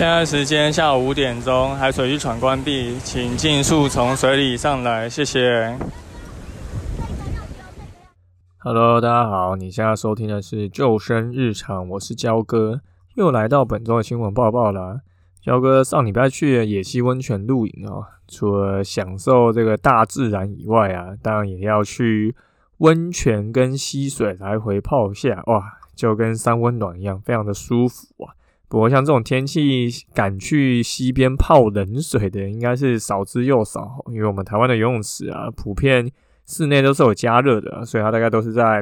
现在时间下午五点钟，海水浴场关闭，请尽速从水里上来，谢谢。Hello，大家好，你现在收听的是救生日常，我是焦哥，又来到本周的新闻报报啦。焦哥上礼拜去野溪温泉露营哦，除了享受这个大自然以外啊，当然也要去温泉跟溪水来回泡一下，哇，就跟三温暖一样，非常的舒服啊。不过像这种天气敢去溪边泡冷水的，应该是少之又少。因为我们台湾的游泳池啊，普遍室内都是有加热的，所以它大概都是在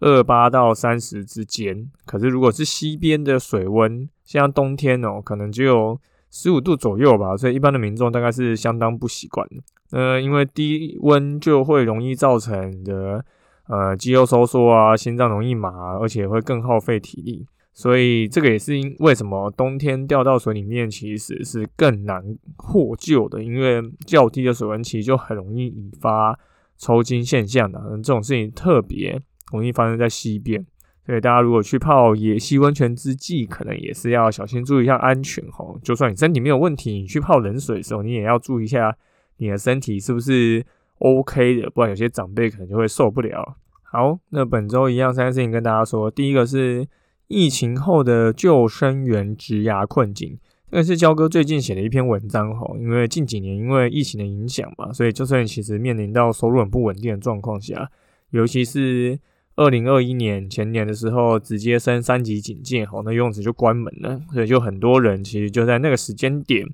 二八到三十之间。可是如果是溪边的水温，像冬天哦，可能只有十五度左右吧，所以一般的民众大概是相当不习惯。呃，因为低温就会容易造成的呃肌肉收缩啊，心脏容易麻，而且会更耗费体力。所以这个也是因为什么冬天掉到水里面其实是更难获救的，因为较低的水温其实就很容易引发抽筋现象的。这种事情特别容易发生在溪边，所以大家如果去泡野溪温泉之际，可能也是要小心注意一下安全哈。就算你身体没有问题，你去泡冷水的时候，你也要注意一下你的身体是不是 OK 的，不然有些长辈可能就会受不了。好，那本周一样三件事情跟大家说，第一个是。疫情后的救生员职涯困境，这个是焦哥最近写的一篇文章哈。因为近几年因为疫情的影响嘛，所以救生员其实面临到收入很不稳定的状况下，尤其是二零二一年前年的时候，直接升三级警戒哈，那游泳池就关门了，所以就很多人其实就在那个时间点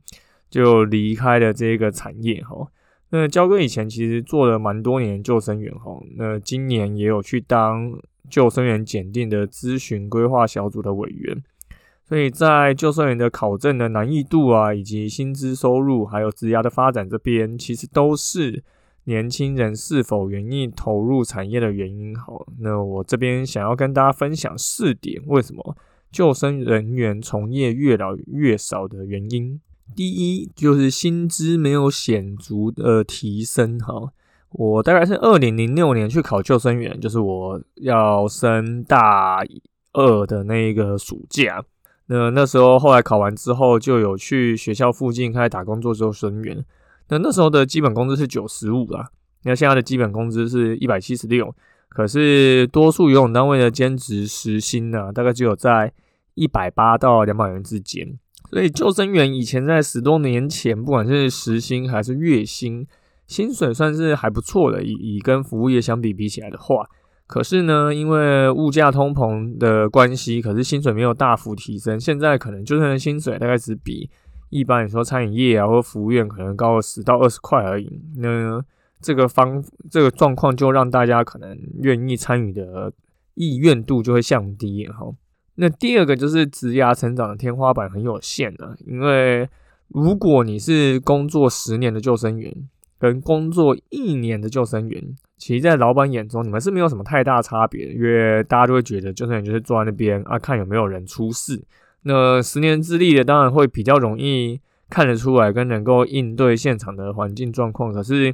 就离开了这个产业哈。那焦哥以前其实做了蛮多年救生员哈，那今年也有去当。救生员检定的咨询规划小组的委员，所以在救生员的考证的难易度啊，以及薪资收入，还有职涯的发展这边，其实都是年轻人是否愿意投入产业的原因。好，那我这边想要跟大家分享四点，为什么救生人员从业越老越少的原因。第一，就是薪资没有显著的提升。哈。我大概是二零零六年去考救生员，就是我要升大二的那个暑假。那那时候后来考完之后，就有去学校附近开始打工做救生员。那那时候的基本工资是九十五啦，那现在的基本工资是一百七十六。可是多数游泳单位的兼职时薪呢，大概只有在一百八到两百元之间。所以救生员以前在十多年前，不管是时薪还是月薪。薪水算是还不错的，以以跟服务业相比比起来的话，可是呢，因为物价通膨的关系，可是薪水没有大幅提升。现在可能就算薪水大概只比一般你说餐饮业啊或服务业可能高了十到二十块而已。那这个方这个状况就让大家可能愿意参与的意愿度就会降低哈。那第二个就是职涯成长的天花板很有限的，因为如果你是工作十年的救生员。跟工作一年的救生员，其实，在老板眼中，你们是没有什么太大差别，因为大家都会觉得救生员就是坐在那边啊，看有没有人出事。那十年之力的，当然会比较容易看得出来，跟能够应对现场的环境状况。可是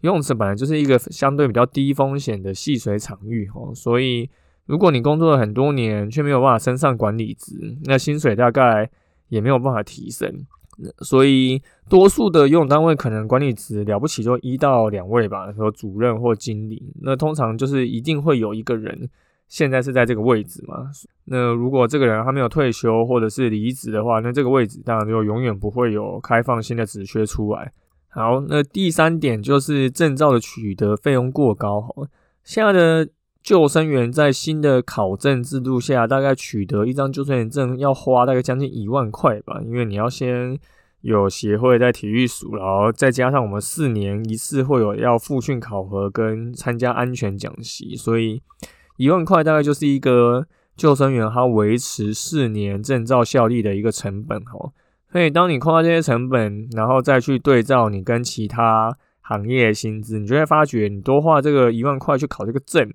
游泳池本来就是一个相对比较低风险的戏水场域哦，所以如果你工作了很多年，却没有办法升上管理职，那薪水大概也没有办法提升。所以，多数的游泳单位可能管理职了不起就一到两位吧，说主任或经理。那通常就是一定会有一个人现在是在这个位置嘛。那如果这个人他没有退休或者是离职的话，那这个位置当然就永远不会有开放新的职缺出来。好，那第三点就是证照的取得费用过高。好现在的。救生员在新的考证制度下，大概取得一张救生员证要花大概将近一万块吧，因为你要先有协会在体育署，然后再加上我们四年一次会有要复训考核跟参加安全讲习，所以一万块大概就是一个救生员他维持四年证照效力的一个成本哦。所以当你扣掉这些成本，然后再去对照你跟其他行业薪资，你就会发觉你多花这个一万块去考这个证，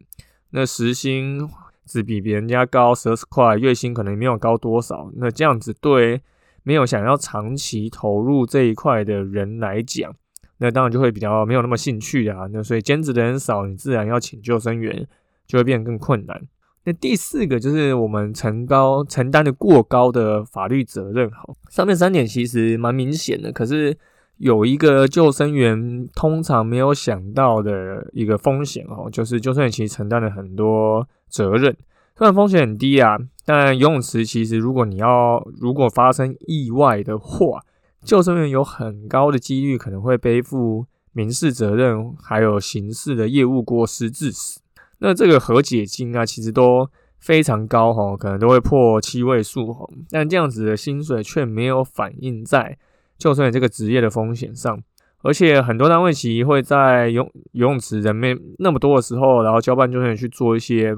那时薪只比别人家高十二十块，月薪可能没有高多少。那这样子对没有想要长期投入这一块的人来讲，那当然就会比较没有那么兴趣啊。那所以兼职的人少，你自然要请救生员就会变得更困难。那第四个就是我们承高承担的过高的法律责任，哈，上面三点其实蛮明显的，可是有一个救生员通常没有想到的一个风险，哦，就是救生员其实承担了很多责任，虽然风险很低啊，但游泳池其实如果你要如果发生意外的话，救生员有很高的几率可能会背负民事责任，还有刑事的业务过失致死。那这个和解金啊，其实都非常高哈，可能都会破七位数哈。但这样子的薪水却没有反映在救生员这个职业的风险上，而且很多单位其实会在游游泳池人没那么多的时候，然后交办救生员去做一些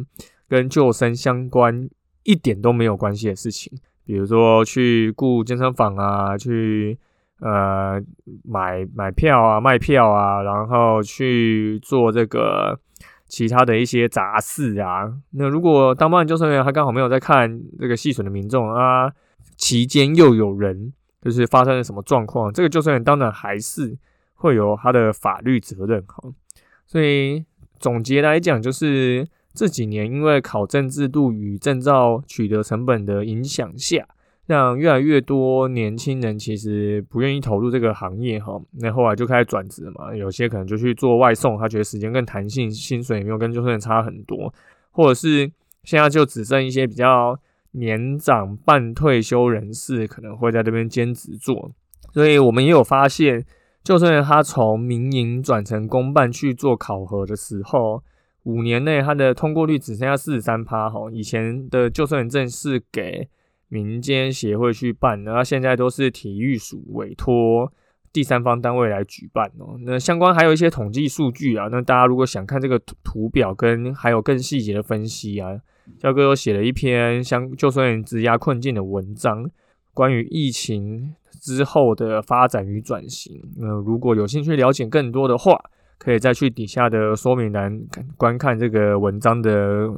跟救生相关一点都没有关系的事情，比如说去雇健身房啊，去呃买买票啊、卖票啊，然后去做这个。其他的一些杂事啊，那如果当班救生员他刚好没有在看这个戏损的民众啊，期间又有人就是发生了什么状况，这个救生员当然还是会有他的法律责任哈。所以总结来讲，就是这几年因为考证制度与证照取得成本的影响下。让越来越多年轻人其实不愿意投入这个行业哈，那后来就开始转职嘛，有些可能就去做外送，他觉得时间更弹性，薪水也没有跟救生员差很多，或者是现在就只剩一些比较年长半退休人士可能会在这边兼职做，所以我们也有发现，救生员他从民营转成公办去做考核的时候，五年内他的通过率只剩下四十三趴哈，以前的救生员证是给。民间协会去办，然后现在都是体育署委托第三方单位来举办哦。那相关还有一些统计数据啊，那大家如果想看这个图表跟还有更细节的分析啊，焦哥又写了一篇相救生员职压困境的文章，关于疫情之后的发展与转型。那如果有兴趣了解更多的话，可以再去底下的说明栏观看这个文章的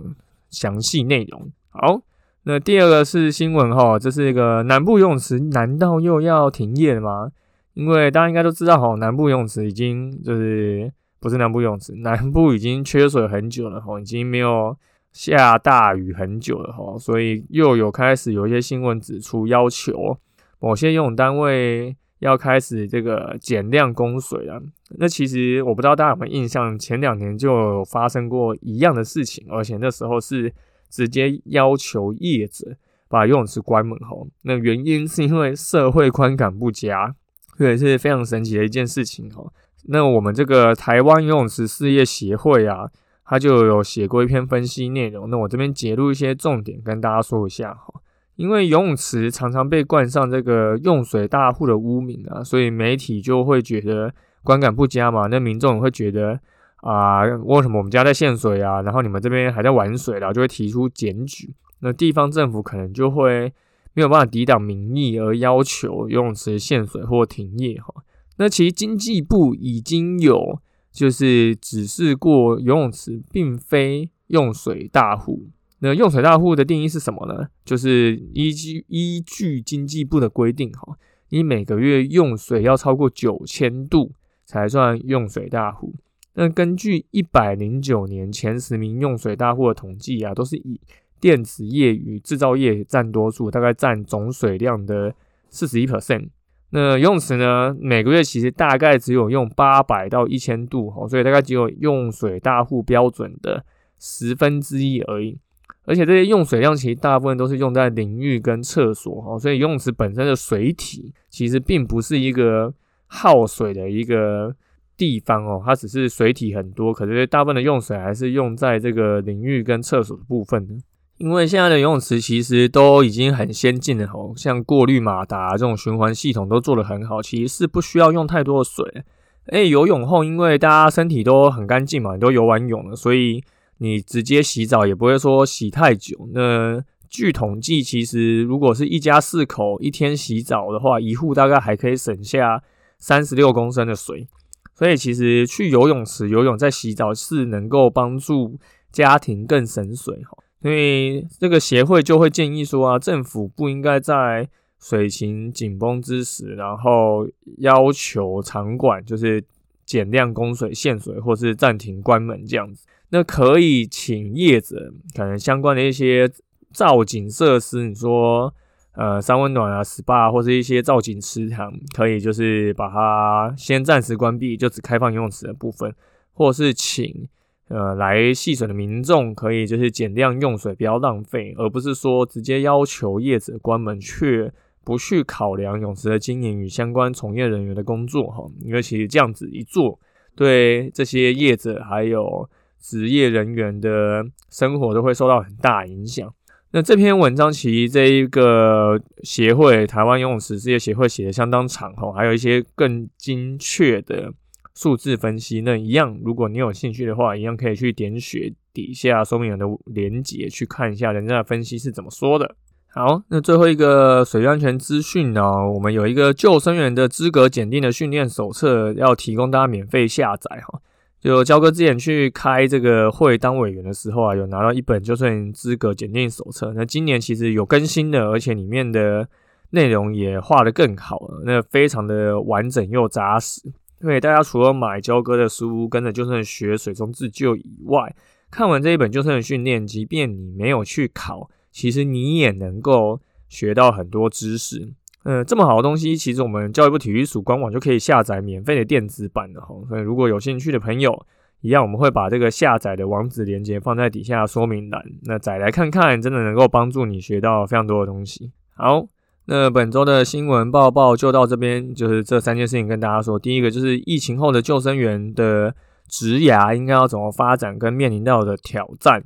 详细内容。好。那第二个是新闻哈，这是一个南部游泳池，难道又要停业了吗？因为大家应该都知道哈，南部游泳池已经就是不是南部游泳池，南部已经缺水很久了哈，已经没有下大雨很久了哈，所以又有开始有一些新闻指出，要求某些游泳单位要开始这个减量供水了。那其实我不知道大家有没有印象，前两年就有发生过一样的事情，而且那时候是。直接要求业者把游泳池关门吼，那原因是因为社会观感不佳，这也是非常神奇的一件事情哦。那我们这个台湾游泳池事业协会啊，他就有写过一篇分析内容，那我这边截录一些重点跟大家说一下哈。因为游泳池常常被冠上这个用水大户的污名啊，所以媒体就会觉得观感不佳嘛，那民众会觉得。啊，为什么我们家在限水啊？然后你们这边还在玩水，然后就会提出检举。那地方政府可能就会没有办法抵挡民意，而要求游泳池限水或停业哈。那其实经济部已经有就是指示过，游泳池并非用水大户。那用水大户的定义是什么呢？就是依据依据经济部的规定哈，你每个月用水要超过九千度才算用水大户。那根据一百零九年前十名用水大户的统计啊，都是以电子业与制造业占多数，大概占总水量的四十一 percent。那游泳池呢，每个月其实大概只有用八百到一千度，哈，所以大概只有用水大户标准的十分之一而已。而且这些用水量其实大部分都是用在淋浴跟厕所，哈，所以游泳池本身的水体其实并不是一个耗水的一个。地方哦，它只是水体很多，可是大部分的用水还是用在这个淋浴跟厕所的部分。因为现在的游泳池其实都已经很先进了哦，像过滤马达这种循环系统都做得很好，其实是不需要用太多的水。哎，游泳后因为大家身体都很干净嘛，都游完泳了，所以你直接洗澡也不会说洗太久。那据统计，其实如果是一家四口一天洗澡的话，一户大概还可以省下三十六公升的水。所以其实去游泳池游泳再洗澡是能够帮助家庭更省水哈。所以这个协会就会建议说啊，政府不应该在水情紧绷之时，然后要求场馆就是减量供水、限水或是暂停关门这样子。那可以请业者可能相关的一些。造景设施，你说，呃，三温暖啊，SPA 或者一些造景池塘，可以就是把它先暂时关闭，就只开放游泳池的部分，或是请呃来戏水的民众可以就是减量用水，不要浪费，而不是说直接要求业者关门，却不去考量泳池的经营与相关从业人员的工作哈，因为其实这样子一做，对这些业者还有职业人员的生活都会受到很大影响。那这篇文章其实这一个协会台湾游泳池事业协会写的相当长哈，还有一些更精确的数字分析。那一样，如果你有兴趣的话，一样可以去点选底下说明栏的连接去看一下人家的分析是怎么说的。好，那最后一个水安全资讯呢，我们有一个救生员的资格检定的训练手册要提供大家免费下载哈。就焦哥之前去开这个会当委员的时候啊，有拿到一本救生员资格检定手册。那今年其实有更新的，而且里面的内容也画得更好了，那非常的完整又扎实。因为大家除了买焦哥的书，跟着救生员学水中自救以外，看完这一本救生员训练，即便你没有去考，其实你也能够学到很多知识。嗯，这么好的东西，其实我们教育部体育署官网就可以下载免费的电子版的哈。所以如果有兴趣的朋友，一样我们会把这个下载的网址链接放在底下说明栏，那载来看看，真的能够帮助你学到非常多的东西。好，那本周的新闻报报就到这边，就是这三件事情跟大家说。第一个就是疫情后的救生员的职涯应该要怎么发展，跟面临到的挑战。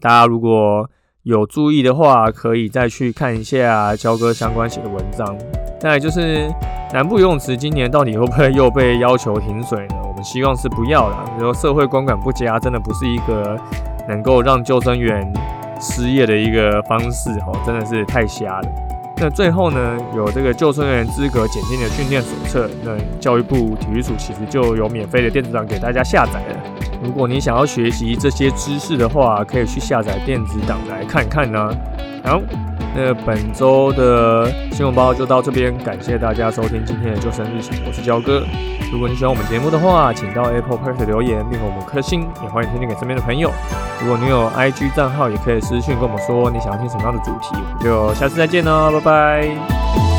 大家如果有注意的话，可以再去看一下焦哥相关写的文章。再就是南部游泳池今年到底会不会又被要求停水呢？我们希望是不要的。如说社会观感不佳，真的不是一个能够让救生员失业的一个方式哦，真的是太瞎了。那最后呢，有这个救生员资格检定的训练手册，那教育部体育署其实就有免费的电子档给大家下载了。如果你想要学习这些知识的话，可以去下载电子档来看看呢。好，那本周的新闻报就到这边，感谢大家收听今天的救生日常，我是焦哥。如果你喜欢我们节目的话，请到 Apple Press 留言并给我们颗星，也欢迎推荐给身边的朋友。如果你有 IG 账号，也可以私信跟我们说你想要听什么样的主题，我们就下次再见喽，拜拜。